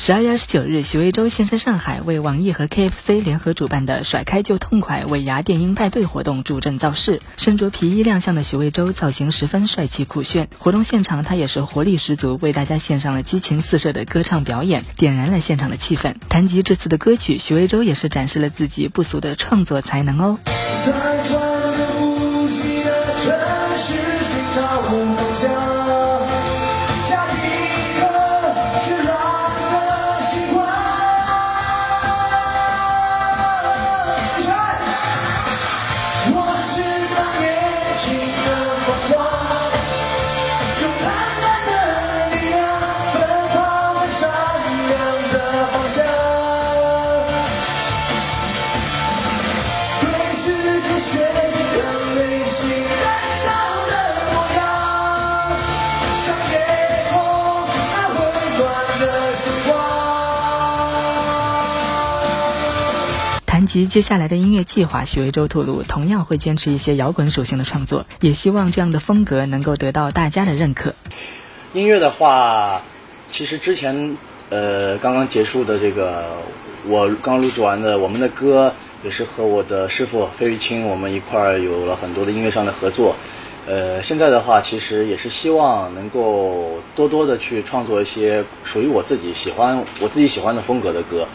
十二月二十九日，许魏洲现身上海，为网易和 KFC 联合主办的“甩开就痛快”尾牙电音派对活动助阵造势。身着皮衣亮相的许魏洲，造型十分帅气酷炫。活动现场，他也是活力十足，为大家献上了激情四射的歌唱表演，点燃了现场的气氛。谈及这次的歌曲，许魏洲也是展示了自己不俗的创作才能哦。及接下来的音乐计划，许魏洲透露，同样会坚持一些摇滚属性的创作，也希望这样的风格能够得到大家的认可。音乐的话，其实之前呃刚刚结束的这个，我刚录制完的我们的歌，也是和我的师傅费玉清，我们一块儿有了很多的音乐上的合作。呃，现在的话，其实也是希望能够多多的去创作一些属于我自己喜欢、我自己喜欢的风格的歌。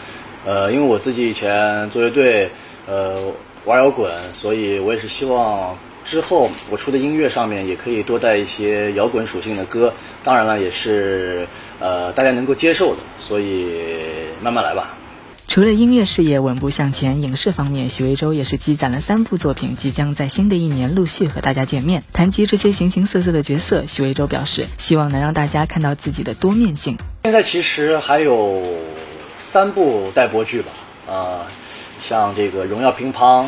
呃，因为我自己以前做乐队，呃，玩摇滚，所以我也是希望之后我出的音乐上面也可以多带一些摇滚属性的歌。当然了，也是呃大家能够接受的，所以慢慢来吧。除了音乐事业稳步向前，影视方面，许魏洲也是积攒了三部作品，即将在新的一年陆续和大家见面。谈及这些形形色色的角色，许魏洲表示，希望能让大家看到自己的多面性。现在其实还有。三部待播剧吧，啊，像这个《荣耀乒乓》，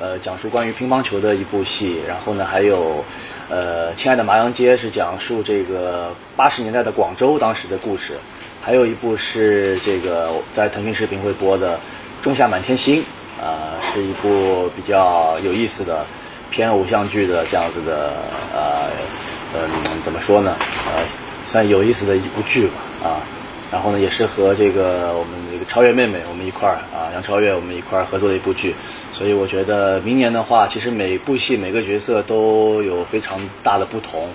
呃，讲述关于乒乓球的一部戏，然后呢，还有，呃，《亲爱的麻阳街》是讲述这个八十年代的广州当时的故事，还有一部是这个在腾讯视频会播的《仲夏满天星》，啊，是一部比较有意思的偏偶像剧的这样子的，呃，嗯，怎么说呢？呃，算有意思的一部剧吧，啊。然后呢，也是和这个我们这个超越妹妹，我们一块儿啊，杨超越，我们一块儿合作的一部剧。所以我觉得明年的话，其实每部戏每个角色都有非常大的不同。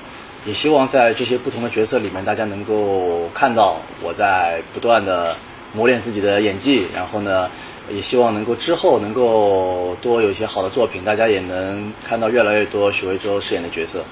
也希望在这些不同的角色里面，大家能够看到我在不断的磨练自己的演技。然后呢，也希望能够之后能够多有一些好的作品，大家也能看到越来越多许魏洲饰演的角色。